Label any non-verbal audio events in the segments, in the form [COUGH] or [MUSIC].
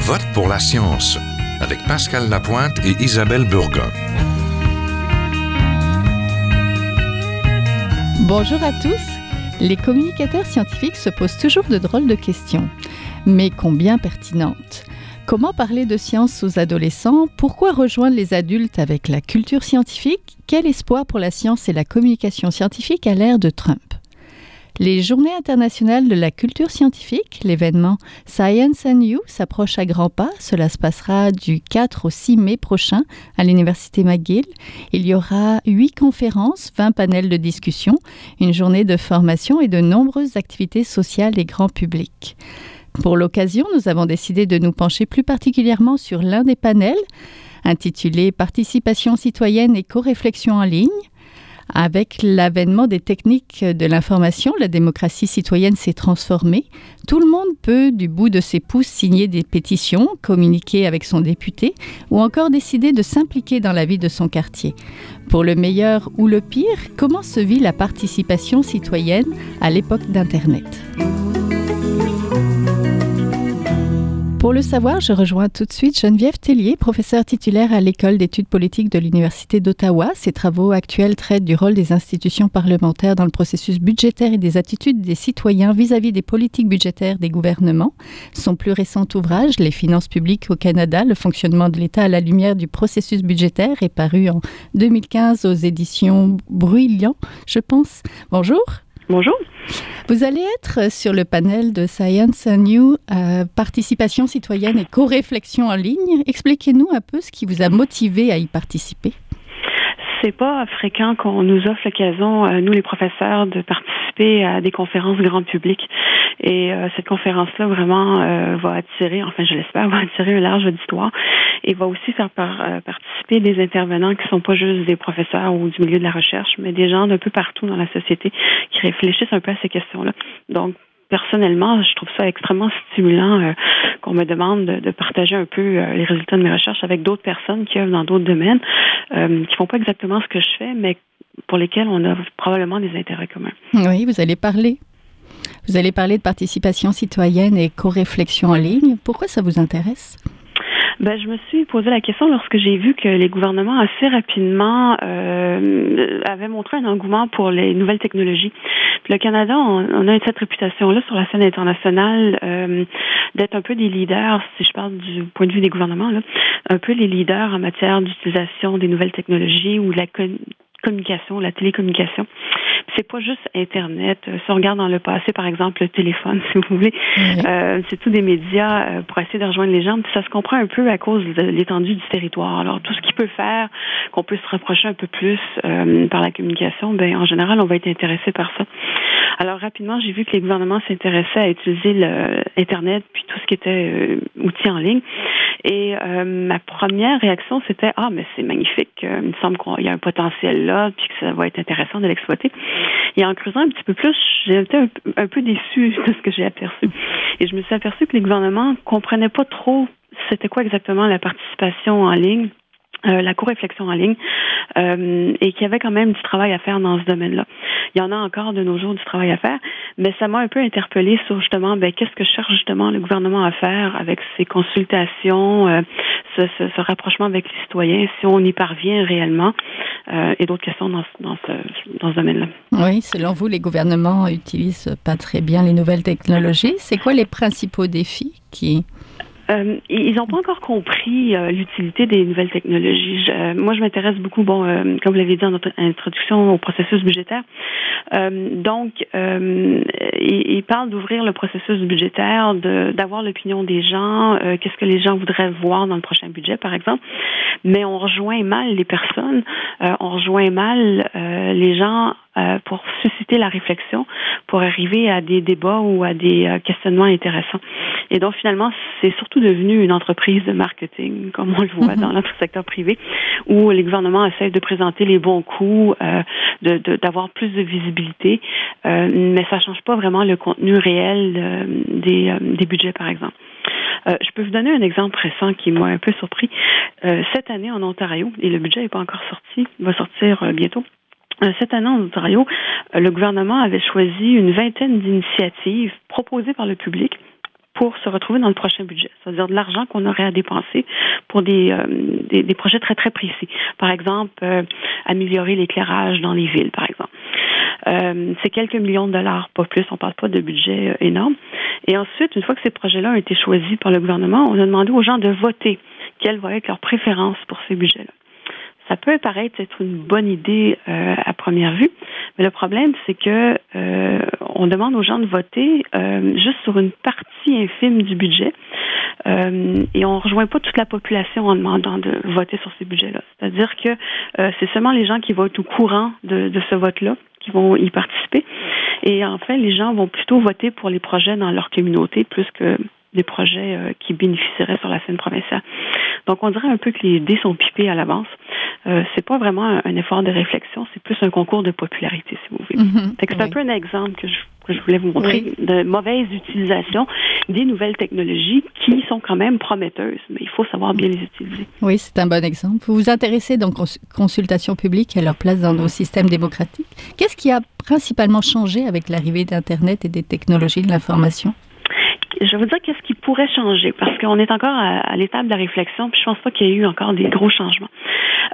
vote pour la science avec Pascal Lapointe et Isabelle Burgon. Bonjour à tous. Les communicateurs scientifiques se posent toujours de drôles de questions, mais combien pertinentes. Comment parler de science aux adolescents? Pourquoi rejoindre les adultes avec la culture scientifique? Quel espoir pour la science et la communication scientifique à l'ère de Trump? Les Journées internationales de la culture scientifique, l'événement Science and You, s'approche à grands pas. Cela se passera du 4 au 6 mai prochain à l'Université McGill. Il y aura huit conférences, 20 panels de discussion, une journée de formation et de nombreuses activités sociales et grand public. Pour l'occasion, nous avons décidé de nous pencher plus particulièrement sur l'un des panels, intitulé Participation citoyenne et co-réflexion en ligne. Avec l'avènement des techniques de l'information, la démocratie citoyenne s'est transformée. Tout le monde peut, du bout de ses pouces, signer des pétitions, communiquer avec son député ou encore décider de s'impliquer dans la vie de son quartier. Pour le meilleur ou le pire, comment se vit la participation citoyenne à l'époque d'Internet? Pour le savoir, je rejoins tout de suite Geneviève Tellier, professeure titulaire à l'École d'études politiques de l'Université d'Ottawa. Ses travaux actuels traitent du rôle des institutions parlementaires dans le processus budgétaire et des attitudes des citoyens vis-à-vis des politiques budgétaires des gouvernements. Son plus récent ouvrage, Les finances publiques au Canada, le fonctionnement de l'État à la lumière du processus budgétaire, est paru en 2015 aux éditions Bruyant, je pense. Bonjour. Bonjour. Vous allez être sur le panel de Science and New, euh, participation citoyenne et co-réflexion en ligne. Expliquez-nous un peu ce qui vous a motivé à y participer c'est pas fréquent qu'on nous offre l'occasion, euh, nous les professeurs, de participer à des conférences grand public. Et euh, cette conférence-là vraiment euh, va attirer, enfin je l'espère, va attirer un large auditoire et va aussi faire participer des intervenants qui sont pas juste des professeurs ou du milieu de la recherche, mais des gens d'un peu partout dans la société qui réfléchissent un peu à ces questions-là. Donc personnellement, je trouve ça extrêmement stimulant euh, qu'on me demande de, partager un peu euh, les résultats de mes recherches avec d'autres personnes qui œuvrent dans d'autres domaines, euh, qui font pas exactement ce que je fais, mais pour lesquels on a probablement des intérêts communs. Oui, vous allez parler. Vous allez parler de participation citoyenne et co-réflexion en ligne. Pourquoi ça vous intéresse? Ben, je me suis posé la question lorsque j'ai vu que les gouvernements assez rapidement euh, avaient montré un engouement pour les nouvelles technologies. Le Canada, on, a cette réputation-là sur la scène internationale euh, d'être un peu des leaders, si je parle du point de vue des gouvernements, un peu les leaders en matière d'utilisation des nouvelles technologies ou de la communication, la télécommunication. C'est pas juste Internet. Euh, si on regarde dans le passé, par exemple, le téléphone, [LAUGHS] si vous voulez, euh, c'est tout des médias euh, pour essayer de rejoindre les gens. Puis ça se comprend un peu à cause de l'étendue du territoire. Alors, tout ce qui peut faire qu'on peut se rapprocher un peu plus par la communication, ben en général, on va être intéressé par ça. Alors, rapidement, j'ai vu que les gouvernements s'intéressaient à utiliser le Internet puis tout ce qui était outils en ligne. Et ma première réaction, c'était ah, mais c'est magnifique. il me semble qu'il y a un potentiel là, puis que ça va être intéressant de l'exploiter. Et en creusant un petit peu plus, j'ai été un, peu déçue [LAUGHS] de ce que j'ai aperçu. Et je me suis aperçue que les gouvernements comprenaient pas trop c'était quoi exactement la participation en ligne. Euh, la co-réflexion en ligne euh, et qu'il y avait quand même du travail à faire dans ce domaine-là. Il y en a encore de nos jours du travail à faire, mais ça m'a un peu interpellée sur justement ben, qu'est-ce que cherche justement le gouvernement à faire avec ses consultations, euh, ce, rapprochement avec les citoyens, si on y parvient réellement, et d'autres questions dans, dans ce domaine-là. Oui, selon vous, les gouvernements utilisent pas très bien les nouvelles technologies. C'est quoi les principaux défis qui euh, ils n'ont pas encore compris euh, l'utilité des nouvelles technologies. Euh, moi, je m'intéresse beaucoup, bon, comme vous l'avez dit dans notre introduction, au processus budgétaire. donc, ils, parlent d'ouvrir le processus budgétaire, d'avoir l'opinion des gens, qu'est-ce que les gens voudraient voir dans le prochain budget, par exemple. Mais on rejoint mal les personnes, on rejoint mal les gens pour susciter la réflexion, pour arriver à des débats ou à des questionnements intéressants. Et donc, finalement, c'est surtout devenu une entreprise de marketing, comme on le voit mhm. dans notre secteur privé, où les gouvernements essaient de présenter les bons coups, euh, d'avoir de, plus de visibilité, euh, mais ça change pas vraiment le contenu réel euh, des, euh, des budgets, par exemple. Euh, je peux vous donner un exemple récent qui m'a un peu surpris. Euh, cette année en Ontario, et le budget n'est pas encore sorti, il va sortir bientôt. Cette année en Ontario, le gouvernement avait choisi une vingtaine d'initiatives proposées par le public pour se retrouver dans le prochain budget. C'est-à-dire de l'argent qu'on aurait à dépenser pour des, des, des, projets très, très précis. Par exemple, améliorer l'éclairage dans les villes, par exemple. Euh, c'est quelques millions de dollars, pas plus. On ne parle pas de budget énorme. Et ensuite, une fois que ces projets-là ont été choisis par le gouvernement, on a demandé aux gens de voter quelle va être leur préférence pour ces budgets-là. Ça peut paraître être une bonne idée euh, à première vue, mais le problème, c'est que euh, on demande aux gens de voter euh, juste sur une partie infime du budget et on ne rejoint pas toute la population en demandant de voter sur ces budgets-là. C'est-à-dire que c'est seulement les gens qui vont être au courant de, de ce vote-là qui vont y participer. Et en fait, les gens vont plutôt voter pour les projets dans leur communauté plus que des projets euh, qui bénéficieraient sur la scène provinciale. Donc, on dirait un peu que les dés sont pipés à l'avance. Euh, c'est pas vraiment un, effort de réflexion, c'est plus un concours de popularité, si vous voulez. Mm-hmm. c'est un peu un exemple que je, que je voulais vous montrer de mauvaise utilisation des nouvelles technologies qui sont quand même prometteuses, mais il faut savoir bien les utiliser. Oui, c'est un bon exemple. Vous vous intéressez donc aux consultations publiques et à leur place dans nos systèmes démocratiques. Qu'est-ce qui a principalement changé avec l'arrivée d'Internet et des technologies de l'information? Je veux dire qu'est-ce qui pourrait changer? Parce qu'on est encore à, l'étape de la réflexion, puis je pense pas qu'il y ait eu encore des gros changements.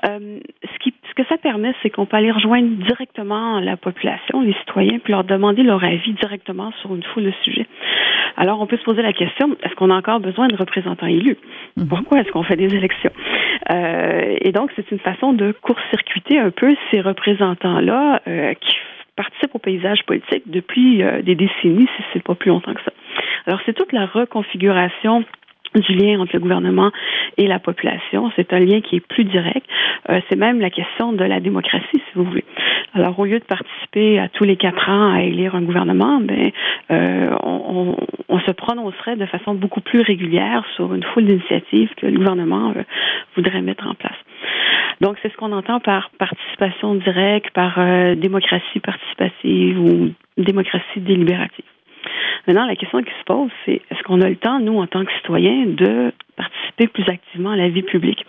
Euh, ce, qui, ce que ça permet, c'est qu'on peut aller rejoindre directement la population, les citoyens, puis leur demander leur avis directement sur une foule de sujets. Alors, on peut se poser la question est-ce qu'on a encore besoin de représentants élus? Mhm. Pourquoi est-ce qu'on fait des élections? Euh, Et donc, c'est une façon de court-circuiter un peu ces représentants-là euh, qui participent au paysage politique depuis euh, des décennies, si c'est pas plus longtemps que ça. Alors, c'est toute la reconfiguration du lien entre le gouvernement et la population. C'est un lien qui est plus direct. Euh, c'est même la question de la démocratie, si vous voulez. Alors, au lieu de participer à tous les quatre ans à élire un gouvernement, ben, euh, on, se prononcerait de façon beaucoup plus régulière sur une foule d'initiatives que le gouvernement voudrait mettre en place. Donc, c'est ce qu'on entend par participation directe, par euh, démocratie participative ou démocratie délibérative. Maintenant, la question qui se pose, c'est est-ce qu'on a le temps, nous, en tant que citoyens, de participer plus activement à la vie publique?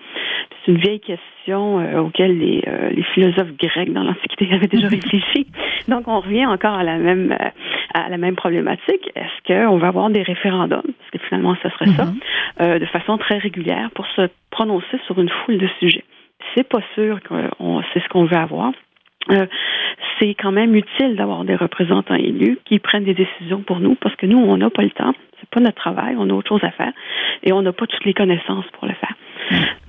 C'est une vieille question euh, auquel les, euh, les, philosophes grecs dans l'Antiquité [LAUGHS] avaient déjà réfléchi. Donc, on revient encore à la même, euh, à la même problématique. Est-ce qu'on va avoir des référendums, parce que finalement, ce serait ça, mm-hmm. de façon très régulière pour se prononcer sur une foule de sujets? C'est pas sûr que c'est ce qu'on veut avoir. Euh, c'est quand même utile d'avoir des représentants élus qui prennent des décisions pour nous parce que nous, on n'a pas le temps. C'est pas notre travail. On a autre chose à faire et on n'a pas toutes les connaissances pour le faire.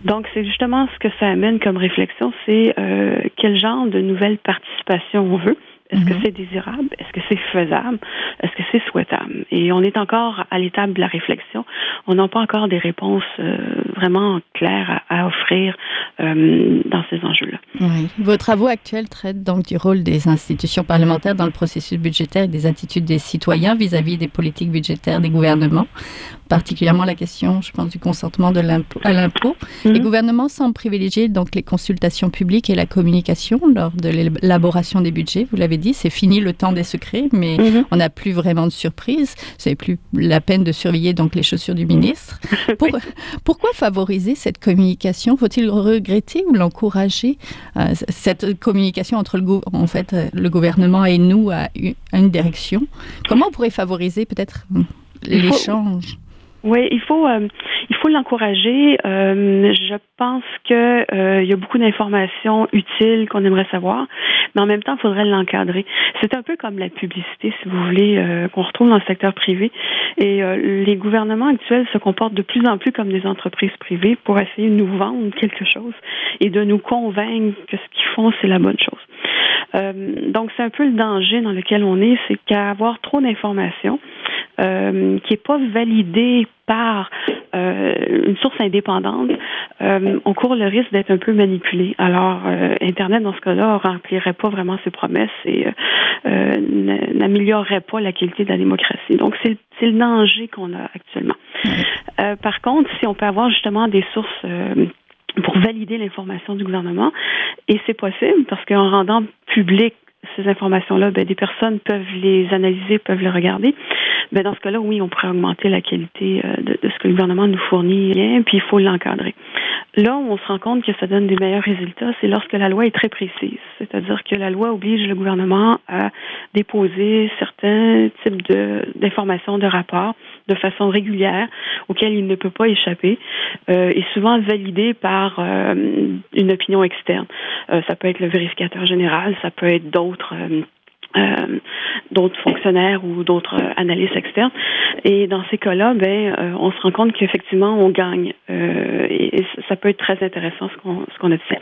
Donc, c'est justement ce que ça amène comme réflexion, c'est euh, quel genre de nouvelle participation on veut. Est-ce que mhm. c'est désirable? Est-ce que c'est faisable? Est-ce que c'est souhaitable? Et on est encore à l'étape de la réflexion. On n'a pas encore des réponses euh, vraiment claires à, offrir euh, dans ces enjeux-là. Oui. Vos travaux actuels traitent donc du rôle des institutions parlementaires dans le processus budgétaire et des attitudes des citoyens vis-à-vis des politiques budgétaires des gouvernements, particulièrement la question, je pense, du consentement de à l'impôt. Mhm. Les gouvernements semblent privilégier donc les consultations publiques et la communication lors de l'élaboration des budgets. Vous l'avez dit, c'est fini le temps des secrets, mais mhm. on n'a plus vraiment de surprise. C'est plus la peine de surveiller donc les chaussures du ministre. [LAUGHS] Pourquoi favoriser cette communication? Faut-il regretter ou l'encourager? Euh, cette communication entre le, en fait, euh, le gouvernement et nous à une direction Comment on pourrait favoriser peut-être l'échange? Oui, il faut euh, il faut l'encourager. Euh, je pense que euh, il y a beaucoup d'informations utiles qu'on aimerait savoir, mais en même temps, il faudrait l'encadrer. C'est un peu comme la publicité, si vous voulez, qu'on retrouve dans le secteur privé. Et les gouvernements actuels se comportent de plus en plus comme des entreprises privées pour essayer de nous vendre quelque chose et de nous convaincre que ce qu'ils font, c'est la bonne chose. donc, c'est un peu le danger dans lequel on est, c'est qu'à avoir trop d'informations, euh, qui n'est pas validé par euh, une source indépendante, euh, on court le risque d'être un peu manipulé. Alors, Internet, dans ce cas-là, remplirait pas vraiment ses promesses et n'améliorerait pas la qualité de la démocratie. Donc, c'est le danger qu'on a actuellement. par contre, si on peut avoir justement des sources pour valider l'information du gouvernement, et c'est possible parce qu'en rendant public ces informations-là, ben, des personnes peuvent les analyser, peuvent les regarder. Ben, dans ce cas-là, oui, on pourrait augmenter la qualité euh, de, ce que le gouvernement nous fournit, puis il faut l'encadrer. Là où on se rend compte que ça donne des meilleurs résultats, c'est lorsque la loi est très précise. C'est-à-dire que la loi oblige le gouvernement à déposer certains types d'informations, de, rapports de façon régulière auxquels il ne peut pas échapper euh, et souvent validé par euh, une opinion externe. Euh, ça peut être le vérificateur général, ça peut être d'autres euh, euh, d'autres fonctionnaires ou d'autres euh, analystes externes. Et dans ces cas-là, ben, euh, on se rend compte qu'effectivement, on gagne. et, ça peut être très intéressant ce qu'on ce qu'on fait.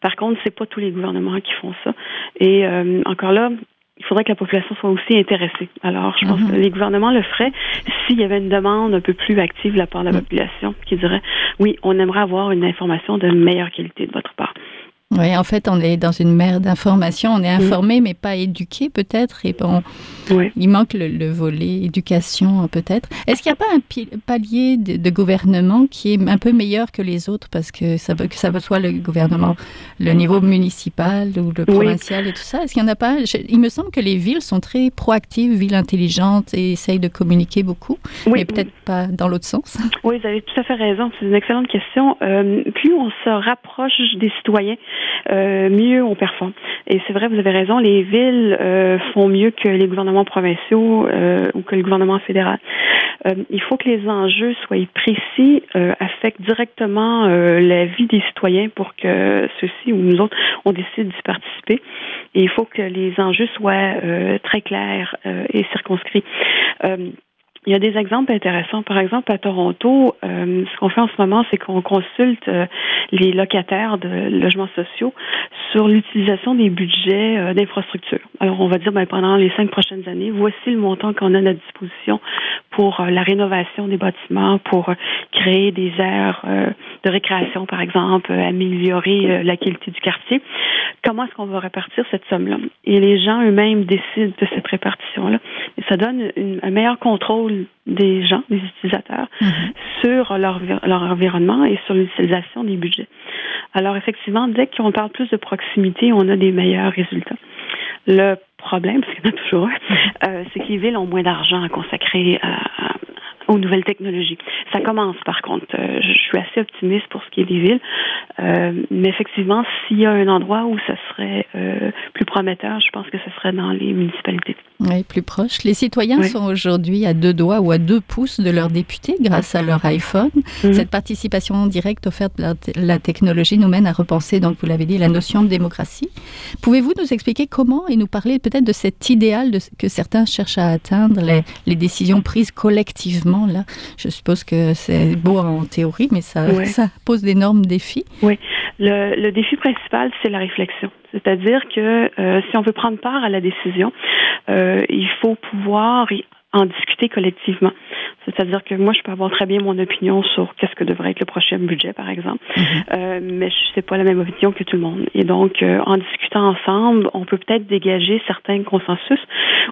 Par contre, c'est pas tous les gouvernements qui font ça. Et encore là, il faudrait que la population soit aussi intéressée. Alors, je pense mhm. que les gouvernements le feraient s'il y avait une demande un peu plus active de la part de la mhm. population qui dirait oui, on aimerait avoir une information de meilleure qualité de votre part. Oui, en fait, on est dans une mer d'informations. On est informé, mais pas éduqué, peut-être. Et bon, il manque le, volet éducation, peut-être. Est-ce qu'il n'y a pas un palier de, gouvernement qui est un peu meilleur que les autres? Parce que ça, que ça soit le gouvernement, le niveau municipal ou le provincial et tout ça. Est-ce qu'il n'y en a pas? Il me semble que les villes sont très proactives, villes intelligentes et essayent de communiquer beaucoup, mais peut-être pas dans l'autre sens. Oui, vous avez tout à fait raison. C'est une excellente question. Euh, plus on se rapproche des citoyens, euh, mieux on performe. Et c'est vrai, vous avez raison, les villes euh, font mieux que les gouvernements provinciaux euh, ou que le gouvernement fédéral. il faut que les enjeux soient précis, affectent directement la vie des citoyens pour que ceux-ci ou nous autres, on décide d'y participer. Et il faut que les enjeux soient très clairs et circonscrits. Il y a des exemples intéressants. Par exemple, à Toronto, euh, ce qu'on fait en ce moment, c'est qu'on consulte euh, les locataires de logements sociaux sur l'utilisation des budgets euh, d'infrastructure. Alors, on va dire, ben, pendant les cinq prochaines années, voici le montant qu'on a à notre disposition pour la rénovation des bâtiments, pour créer des aires de récréation, par exemple, améliorer la qualité du quartier. Comment est-ce qu'on va répartir cette somme-là? Et les gens eux-mêmes décident de cette répartition-là. Et ça donne un meilleur contrôle des gens, des utilisateurs, mhm. sur leur, leur environnement et sur l'utilisation des budgets. Alors effectivement, dès qu'on parle plus de proximité, on a des meilleurs résultats. Le problème, parce qu'il y en a toujours un, mhm. euh, c'est que les villes ont moins d'argent à consacrer à, aux nouvelles technologies. Ça commence, par contre. Euh, je suis assez optimiste pour ce qui est des villes. Euh, mais effectivement, s'il y a un endroit où ça serait euh, plus prometteur, je pense que ce serait dans les municipalités. Oui, plus proche. Les citoyens sont aujourd'hui à deux doigts ou à deux pouces de leurs députés grâce à leur iPhone. Mhm. Cette participation directe offerte par la technologie nous mène à repenser, donc vous l'avez dit, la notion de démocratie. Pouvez-vous nous expliquer comment et nous parler peut-être de cet idéal de, que certains cherchent à atteindre, les, les décisions prises collectivement là? Je suppose que c'est beau en théorie, mais ça, ça pose d'énormes défis. Oui. Le, défi principal, c'est la réflexion. C'est-à-dire que euh, si on veut prendre part à la décision, euh, il faut pouvoir en discuter collectivement. C'est-à-dire que moi, je peux avoir très bien mon opinion sur qu'est-ce que devrait être le prochain budget, par exemple, mhm. euh, mais je sais pas la même opinion que tout le monde. Et donc, euh, en discutant ensemble, on peut peut-être dégager certains consensus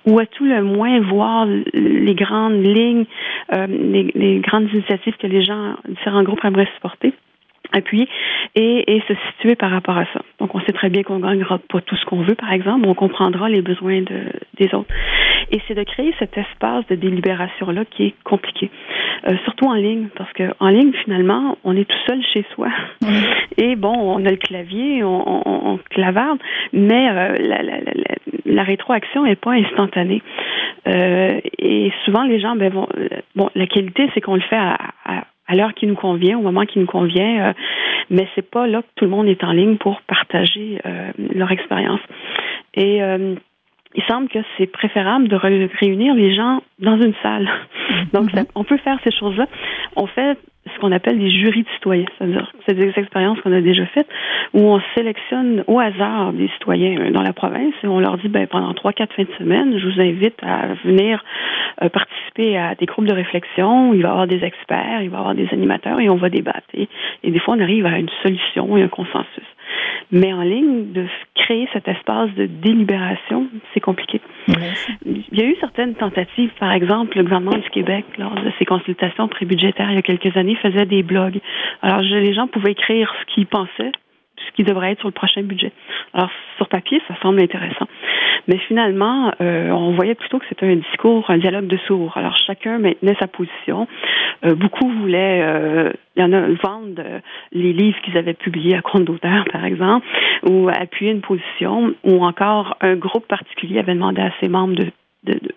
ou à tout le moins voir les grandes lignes, euh, les, les grandes initiatives que les gens, différents groupes aimeraient supporter appuyer et, et, se situer par rapport à ça. Donc, on sait très bien qu'on gagnera pas tout ce qu'on veut, par exemple, on comprendra les besoins de, des autres. Et c'est de créer cet espace de délibération-là qui est compliqué, euh, surtout en ligne, parce que en ligne, finalement, on est tout seul chez soi. Et bon, on a le clavier, on, on, on clavarde, mais euh, la, la, la, la, rétroaction n'est pas instantanée. Euh, et souvent, les gens, ben, vont, bon, la qualité, c'est qu'on le fait à, à à l'heure qui nous convient, au moment qui nous convient, euh, mais c'est pas là que tout le monde est en ligne pour partager euh, leur expérience. Et euh, il semble que c'est préférable de réunir les gens dans une salle. [LAUGHS] Donc, mhm. on peut faire ces choses-là. On fait ce qu'on appelle des jurys de citoyens. C'est-à-dire, c'est des expériences qu'on a déjà faites où on sélectionne au hasard des citoyens dans la province et on leur dit, ben, pendant trois, quatre fins de semaine, je vous invite à venir euh, participer à des groupes de réflexion. Il va y avoir des experts, il va y avoir des animateurs et on va débattre. Et, et des fois, on arrive à une solution et un consensus. Mais en ligne, de créer cet espace de délibération, c'est compliqué. Il y a eu certaines tentatives, par exemple, le gouvernement du Québec, lors de ses consultations prébudgétaires il y a quelques années, faisait des blogs. Alors, les gens pouvaient écrire ce qu'ils pensaient ce qui devrait être sur le prochain budget. Alors, sur papier, ça semble intéressant. Mais finalement, euh, on voyait plutôt que c'était un discours, un dialogue de sourds. Alors, chacun maintenait sa position. Euh, beaucoup voulaient, euh, il y en a, vendre les livres qu'ils avaient publiés à compte d'auteur, par exemple, ou appuyer une position, ou encore un groupe particulier avait demandé à ses membres de, de, de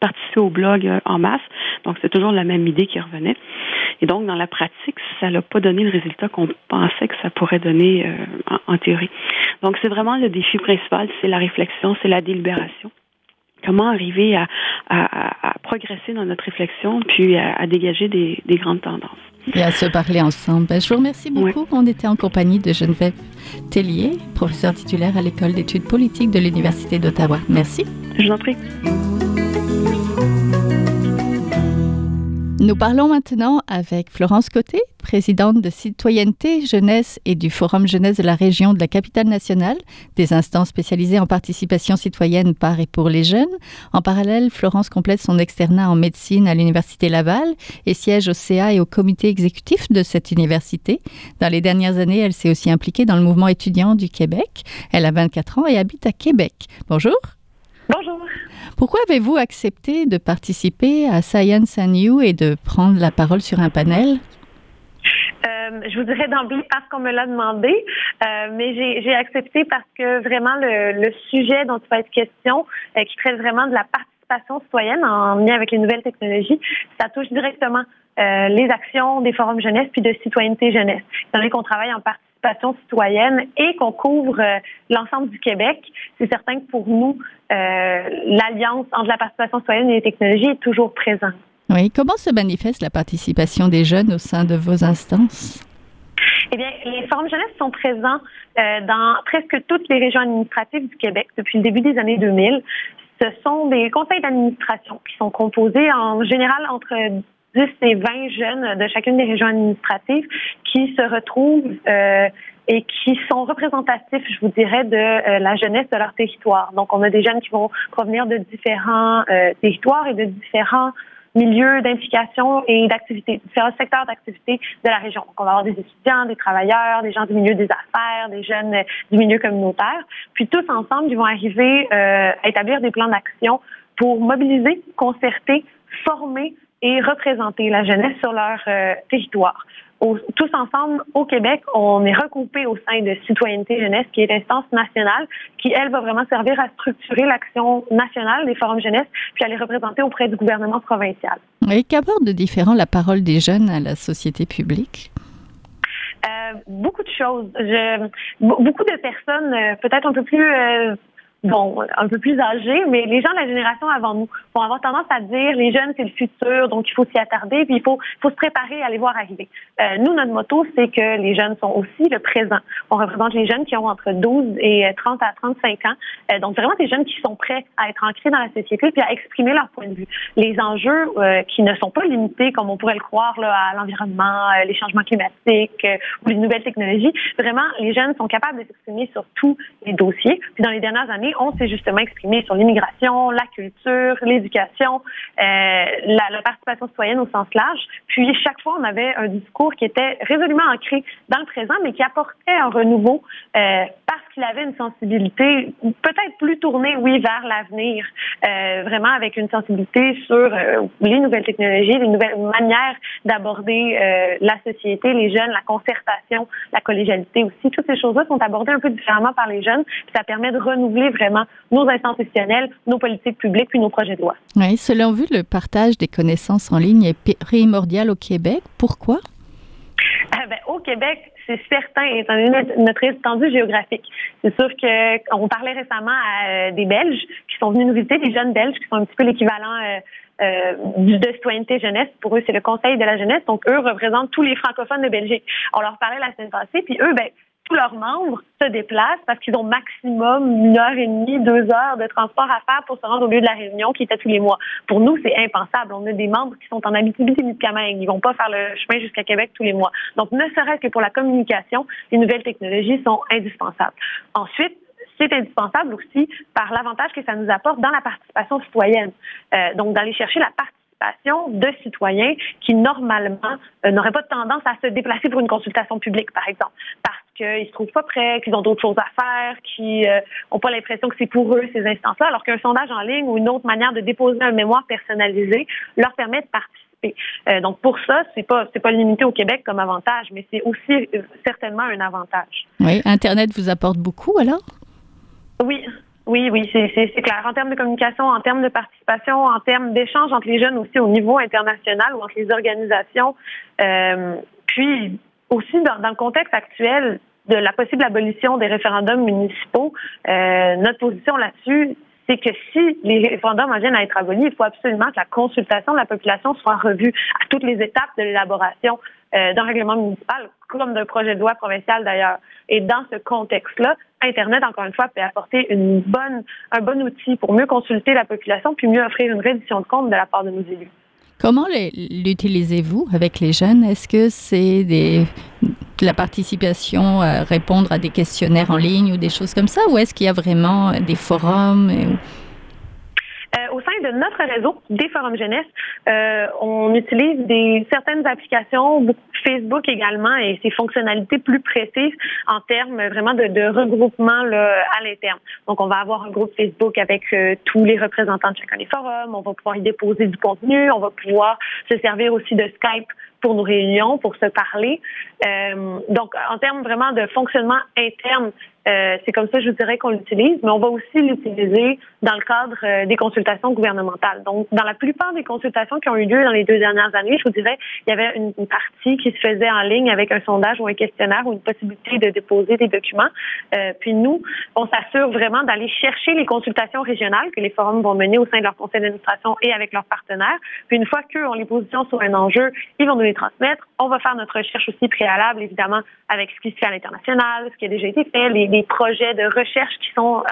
participer au blog en masse. Donc, c'est toujours la même idée qui revenait. Et donc, dans la pratique, ça n'a pas donné le résultat qu'on pensait que ça pourrait donner euh, en, théorie. Donc, c'est vraiment le défi principal, c'est la réflexion, c'est la délibération. Comment arriver à, progresser dans notre réflexion, puis à, dégager des, grandes tendances. Et à se parler ensemble. Ben, je vous remercie beaucoup. On était en compagnie de Geneviève Tellier, professeure titulaire à l'École d'études politiques de l'Université d'Ottawa. Merci. Je vous en prie. Nous parlons maintenant avec Florence Côté, présidente de Citoyenneté, Jeunesse et du Forum Jeunesse de la région de la capitale nationale, des instances spécialisées en participation citoyenne par et pour les jeunes. En parallèle, Florence complète son externat en médecine à l'Université Laval et siège au CA et au comité exécutif de cette université. Dans les dernières années, elle s'est aussi impliquée dans le mouvement étudiant du Québec. Elle a 24 ans et habite à Québec. Bonjour. Bonjour. Pourquoi avez-vous accepté de participer à Science and You et de prendre la parole sur un panel? Euh, je vous dirais d'emblée parce qu'on me l'a demandé, euh, mais j'ai accepté parce que vraiment le, sujet dont il va être question, euh, qui traite vraiment de la participation citoyenne en lien avec les nouvelles technologies, ça touche directement les actions des forums jeunesse puis de citoyenneté jeunesse. Étant qu'on travaille en participation citoyenne et qu'on couvre euh, l'ensemble du Québec, c'est certain que pour nous, euh, l'alliance entre la participation citoyenne et les technologies est toujours présente. Oui. Comment se manifeste la participation des jeunes au sein de vos instances? Eh bien, les forums jeunesse sont présents euh, dans presque toutes les régions administratives du Québec depuis le début des années 2000. Ce sont des conseils d'administration qui sont composés en général entre 10 et 20 jeunes de chacune des régions administratives qui se retrouvent euh, et qui sont représentatifs, je vous dirais, de euh, la jeunesse de leur territoire. Donc, on a des jeunes qui vont provenir de différents euh, territoires et de différents milieux d'implication et d'activité, différents secteurs d'activité de la région. Donc, on va avoir des étudiants, des travailleurs, des gens du milieu des affaires, des jeunes du milieu communautaire. Puis tous ensemble, ils vont arriver à établir des plans d'action pour mobiliser, concerter, former et représenter la jeunesse sur leur euh, territoire. Tous ensemble, au Québec, on est recoupé au sein de Citoyenneté Jeunesse, qui est l'instance nationale, qui, elle, va vraiment servir à structurer l'action nationale des forums jeunesse, puis à les représenter auprès du gouvernement provincial. Et qu'apporte de différent la parole des jeunes à la société publique? Euh, beaucoup de choses. Je, beaucoup de personnes, euh, peut-être un peu plus bon, un peu plus âgés, mais les gens de la génération avant nous vont avoir tendance à dire les jeunes, c'est le futur, donc il faut s'y attarder, puis il faut, faut se préparer à les voir arriver. Euh, nous, notre motto, c'est que les jeunes sont aussi le présent. On représente les jeunes qui ont entre 12 et 30 à 35 ans. Euh, donc, vraiment des jeunes qui sont prêts à être ancrés dans la société puis à exprimer leur point de vue. Les enjeux euh, qui ne sont pas limités, comme on pourrait le croire, là, à l'environnement, les changements climatiques ou les nouvelles technologies, vraiment, les jeunes sont capables de s'exprimer sur tous les dossiers. Puis dans les dernières années, on s'est justement exprimé sur l'immigration, la culture, l'éducation, euh, la, participation citoyenne au sens large. Puis chaque fois, on avait un discours qui était résolument ancré dans le présent, mais qui apportait un renouveau euh, parce qu'il avait une sensibilité peut-être plus tournée, oui, vers l'avenir, euh, vraiment avec une sensibilité sur les nouvelles technologies, les nouvelles manières d'aborder la société, les jeunes, la concertation, la collégialité aussi. Toutes ces choses-là sont abordées un peu différemment par les jeunes. Puis ça permet de renouveler vraiment nos instances institutionnelles, nos politiques publiques puis nos projets de loi. Oui, selon vous, le partage des connaissances en ligne est primordial au Québec. Pourquoi? Ah, ben, au Québec, c'est certain, étant donné notre étendue géographique. C'est sûr qu'on parlait récemment à euh, des Belges qui sont venus nous visiter, des jeunes Belges qui sont un petit peu l'équivalent euh, euh, de citoyenneté jeunesse. Pour eux, c'est le Conseil de la jeunesse. Donc, eux représentent tous les francophones de Belgique. On leur parlait la semaine passée, puis eux, ben, tous leurs membres se déplacent parce qu'ils ont maximum une heure et demie, deux heures de transport à faire pour se rendre au lieu de la réunion qui était tous les mois. Pour nous, c'est impensable. On a des membres qui sont en Abitibi-Témiscamingue. Ils vont pas faire le chemin jusqu'à Québec tous les mois. Donc, ne serait-ce que pour la communication, les nouvelles technologies sont indispensables. Ensuite, c'est indispensable aussi par l'avantage que ça nous apporte dans la participation citoyenne. Euh, donc, d'aller chercher la participation participation de citoyens qui, normalement, euh, n'auraient pas tendance à se déplacer pour une consultation publique, par exemple, parce qu'ils se trouvent pas prêts, qu'ils ont d'autres choses à faire, qu'ils n'ont pas l'impression que c'est pour eux ces instances-là, alors qu'un sondage en ligne ou une autre manière de déposer un mémoire personnalisé leur permet de participer. donc pour ça, c'est pas c'est pas limité au Québec comme avantage, mais c'est aussi certainement un avantage. Oui, Internet vous apporte beaucoup alors? Oui, oui, oui, c'est clair. En termes de communication, en termes de participation, en termes d'échange entre les jeunes aussi au niveau international ou entre les organisations. Euh, puis aussi dans, le contexte actuel de la possible abolition des référendums municipaux, euh, notre position là-dessus, c'est que si les référendums viennent à être abolis, il faut absolument que la consultation de la population soit revue à toutes les étapes de l'élaboration euh, d'un règlement municipal, comme d'un projet de loi provincial d'ailleurs. Et dans ce contexte-là, Internet, encore une fois, peut apporter un bon outil pour mieux consulter la population puis mieux offrir une reddition de compte de la part de nos élus. Comment l'utilisez-vous avec les jeunes? Est-ce que c'est de la participation à répondre à des questionnaires en ligne ou des choses comme ça? Ou est-ce qu'il y a vraiment des forums? Euh, de notre réseau des forums jeunesse, euh, on utilise des certaines applications, Facebook également, et ses fonctionnalités plus précises en termes vraiment de, regroupement là, à l'interne. Donc, on va avoir un groupe Facebook avec euh, tous les représentants de chacun des forums. On va pouvoir y déposer du contenu. On va pouvoir se servir aussi de Skype pour nos réunions, pour se parler. Euh, donc, en termes vraiment de fonctionnement interne, euh, c'est comme ça, je dirais, qu'on l'utilise, mais on va aussi l'utiliser dans le cadre des consultations gouvernementales. Donc, dans la plupart des consultations qui ont eu lieu dans les deux dernières années, je vous dirais, il y avait une, partie qui se faisait en ligne avec un sondage ou un questionnaire ou une possibilité de déposer des documents. Euh, puis nous, on s'assure vraiment d'aller chercher les consultations régionales que les forums vont mener au sein de leur conseil d'administration et avec leurs partenaires. Puis une fois qu'eux ont les positions sur un enjeu, ils vont nous les transmettre. On va faire notre recherche aussi préalable, évidemment, avec ce qui se fait à l'international, ce qui a déjà été fait, les projets de recherche qui sont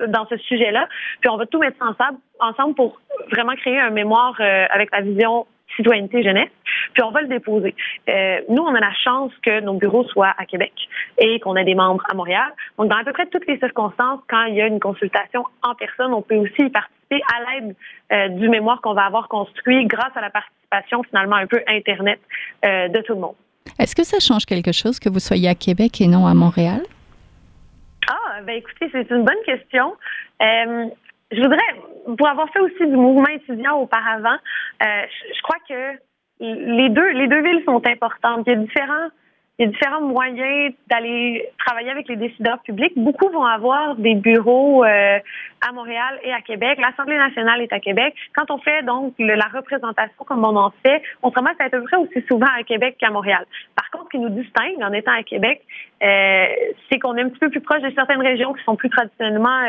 euh, dans ce sujet-là. Puis on va tout mettre ensemble, ensemble pour vraiment créer un mémoire euh, avec la vision citoyenneté jeunesse, puis on va le déposer. Euh, nous, on a la chance que nos bureaux soient à Québec et qu'on ait des membres à Montréal. Donc, dans à peu près toutes les circonstances, quand il y a une consultation en personne, on peut aussi y participer à l'aide du mémoire qu'on va avoir construit grâce à la participation finalement un peu Internet de tout le monde. Est-ce que ça change quelque chose que vous soyez à Québec et non à Montréal? Ah, ben écoutez, c'est une bonne question. Euh, je voudrais, pour avoir fait aussi du mouvement étudiant auparavant, euh, je, crois que les deux, les deux villes sont importantes. Il y a différents il y a différents moyens d'aller travailler avec les décideurs publics. Beaucoup vont avoir des bureaux euh, à Montréal et à Québec. L'Assemblée nationale est à Québec. Quand on fait donc la représentation comme on en fait, on se remet à peu près aussi souvent à Québec qu'à Montréal. Par contre, ce qui nous distingue en étant à Québec, euh, c'est qu'on est un petit peu plus proche de certaines régions qui sont plus traditionnellement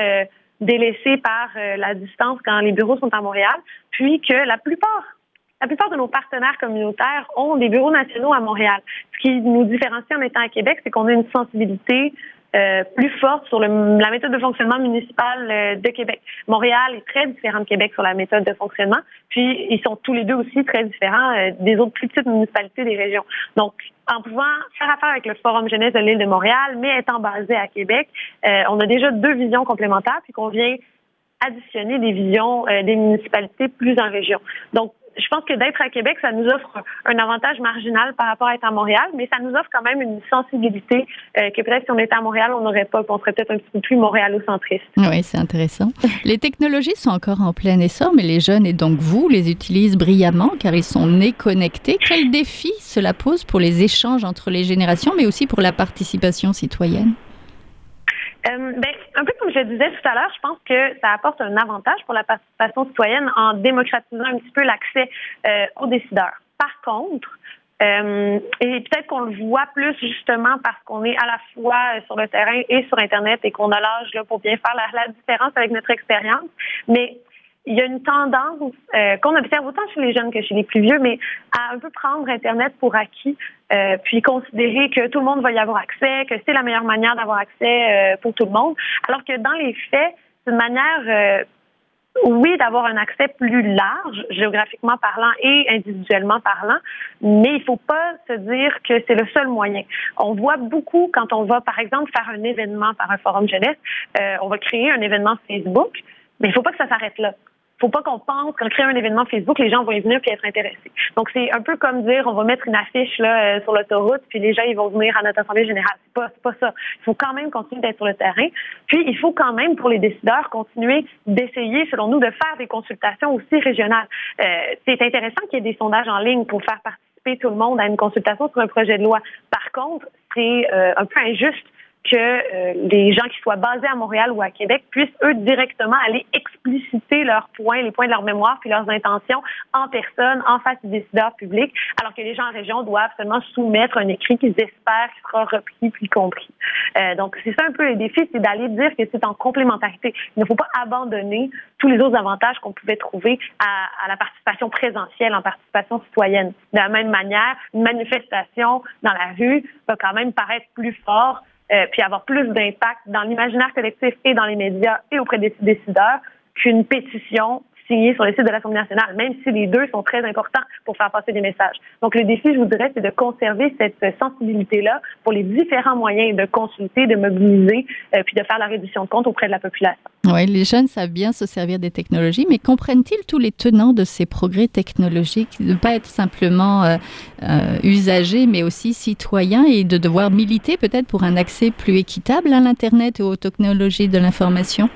euh, délaissées par la distance quand les bureaux sont à Montréal, puis que la plupart la plupart de nos partenaires communautaires ont des bureaux nationaux à Montréal. Ce qui nous différencie en étant à Québec, c'est qu'on a une sensibilité euh, plus forte sur le, la méthode de fonctionnement municipal euh, de Québec. Montréal est très différent de Québec sur la méthode de fonctionnement, puis ils sont tous les deux aussi très différents euh, des autres plus petites municipalités des régions. Donc, en pouvant faire affaire avec le Forum jeunesse de l'île de Montréal, mais étant basé à Québec, on a déjà deux visions complémentaires, puis qu'on vient additionner des visions des municipalités plus en région. Donc, je pense que d'être à Québec, ça nous offre un avantage marginal par rapport à être à Montréal, mais ça nous offre quand même une sensibilité euh, que peut-être si on était à Montréal, on n'aurait pas, on serait peut-être un petit peu plus montréalocentriste. Oui, c'est intéressant. les technologies sont encore en plein essor, mais les jeunes et donc vous les utilisent brillamment car ils sont nés connectés. Quel défi cela pose pour les échanges entre les générations, mais aussi pour la participation citoyenne? Euh, ben, un peu comme je disais tout à l'heure, je pense que ça apporte un avantage pour la participation citoyenne en démocratisant un petit peu l'accès euh, aux décideurs. Par contre, euh, et peut-être qu'on le voit plus justement parce qu'on est à la fois sur le terrain et sur Internet et qu'on a l'âge là pour bien faire la, la différence avec notre expérience. Mais il y a une tendance euh, qu'on observe autant chez les jeunes que chez les plus vieux, mais à un peu prendre Internet pour acquis, euh, puis considérer que tout le monde va y avoir accès, que c'est la meilleure manière d'avoir accès euh, pour tout le monde, alors que dans les faits, c'est une manière, oui, d'avoir un accès plus large, géographiquement parlant et individuellement parlant, mais il faut pas se dire que c'est le seul moyen. On voit beaucoup quand on va, par exemple, faire un événement par un forum jeunesse, on va créer un événement Facebook, mais il faut pas que ça s'arrête là faut pas qu'on pense qu'en créant un événement Facebook, les gens vont y venir puis être intéressés. Donc c'est un peu comme dire on va mettre une affiche là euh, sur l'autoroute puis les gens ils vont venir à notre assemblée générale. C'est pas pas ça. Il faut quand même continuer d'être sur le terrain. Puis il faut quand même pour les décideurs continuer d'essayer selon nous de faire des consultations aussi régionales. Euh, c'est intéressant qu'il y ait des sondages en ligne pour faire participer tout le monde à une consultation sur un projet de loi. Par contre, c'est euh, un peu injuste que euh, les gens qui soient basés à Montréal ou à Québec puissent, eux, directement aller expliciter leurs points, les points de leur mémoire, puis leurs intentions en personne, en face des décideurs publics, alors que les gens en région doivent seulement soumettre un écrit qu'ils espèrent qu'il sera repris puis compris. Euh, donc, c'est ça un peu le défi, c'est d'aller dire que c'est en complémentarité. Il ne faut pas abandonner tous les autres avantages qu'on pouvait trouver à, à la participation présentielle, en participation citoyenne. De la même manière, une manifestation dans la rue va quand même paraître plus fort euh, puis avoir plus d'impact dans l'imaginaire collectif et dans les médias et auprès des décideurs qu'une pétition signée sur le site de l'Assemblée nationale, même si les deux sont très importants pour faire passer des messages. Donc, le défi, je vous dirais, c'est de conserver cette sensibilité-là pour les différents moyens de consulter, de mobiliser, euh, puis de faire la réduction de compte auprès de la population. Oui, les jeunes savent bien se servir des technologies, mais comprennent-ils tous les tenants de ces progrès technologiques, de ne pas être simplement euh, euh, usagers, mais aussi citoyens et de devoir militer peut-être pour un accès plus équitable à l'Internet et aux technologies de l'information?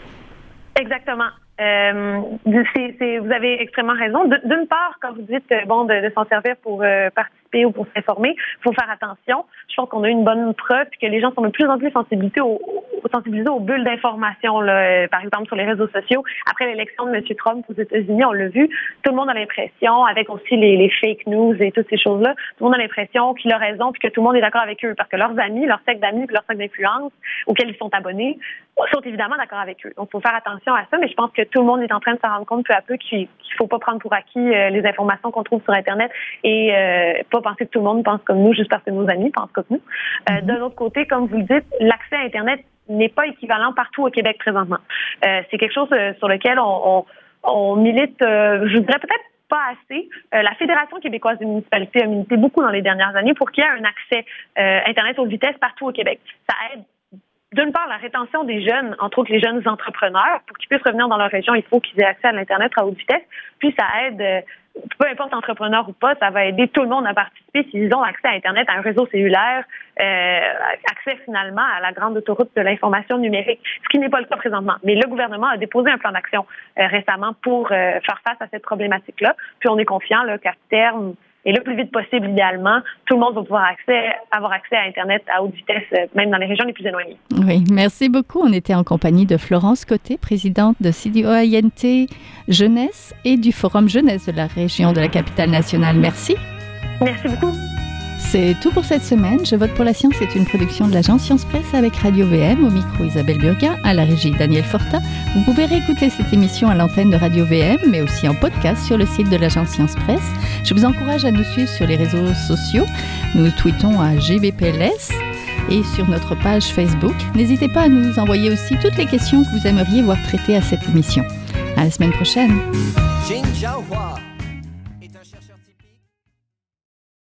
Exactement. Euh, vous avez extrêmement raison. D'une part, quand vous dites bon de, s'en servir pour euh, participer ou pour s'informer, il faut faire attention. Je pense qu'on a une bonne preuve que les gens sont de plus en plus sensibilisés aux, sensibilisés aux bulles d'information, euh, par exemple sur les réseaux sociaux. Après l'élection de M. Trump aux États-Unis, on l'a vu, tout le monde a l'impression, avec aussi les, fake news et toutes ces choses-là, tout le monde a l'impression qu'il a raison puis que tout le monde est d'accord avec eux parce que leurs amis, leur secte d'amis leur secte d'influence auxquels ils sont abonnés sont évidemment d'accord avec eux. Donc, il faut faire attention à ça, mais je pense que tout le monde est en train de se rendre compte peu à peu qu'il ne faut pas prendre pour acquis euh, les informations qu'on trouve sur Internet et euh, pas penser que tout le monde pense comme nous juste parce que nos amis pensent comme nous. Euh, mm-hmm. D'un autre côté, comme vous le dites, l'accès à Internet n'est pas équivalent partout au Québec présentement. c'est quelque chose sur lequel on, on milite, je dirais peut-être pas assez. la Fédération québécoise des municipalités a milité beaucoup dans les dernières années pour qu'il y ait un accès Internet haute vitesse partout au Québec. Ça aide d'une part, la rétention des jeunes, entre autres les jeunes entrepreneurs, pour qu'ils puissent revenir dans leur région, il faut qu'ils aient accès à l'Internet à haute vitesse. Puis ça aide, euh, peu importe entrepreneur ou pas, ça va aider tout le monde à participer s'ils ont accès à Internet, à un réseau cellulaire, euh, accès finalement à la grande autoroute de l'information numérique, ce qui n'est pas le cas présentement. Mais le gouvernement a déposé un plan d'action euh, récemment pour faire face à cette problématique-là. Puis on est confiant qu'à terme, et le plus vite possible, idéalement, tout le monde va pouvoir accès, avoir accès à Internet à haute vitesse, euh, même dans les régions les plus éloignées. Oui, merci beaucoup. On était en compagnie de Florence Côté, présidente de CDOINT Jeunesse et du Forum Jeunesse de la région de la capitale nationale. Merci. Merci beaucoup. C'est tout pour cette semaine. Je vote pour la science est une production de l'agence Science Presse avec Radio VM, au micro Isabelle Burguin, à la régie Daniel Fortin. Vous pouvez réécouter cette émission à l'antenne de Radio VM, mais aussi en podcast sur le site de l'agence Science Presse. Je vous encourage à nous suivre sur les réseaux sociaux. Nous tweetons à GBPLS et sur notre page Facebook. N'hésitez pas à nous envoyer aussi toutes les questions que vous aimeriez voir traitées à cette émission. À la semaine prochaine.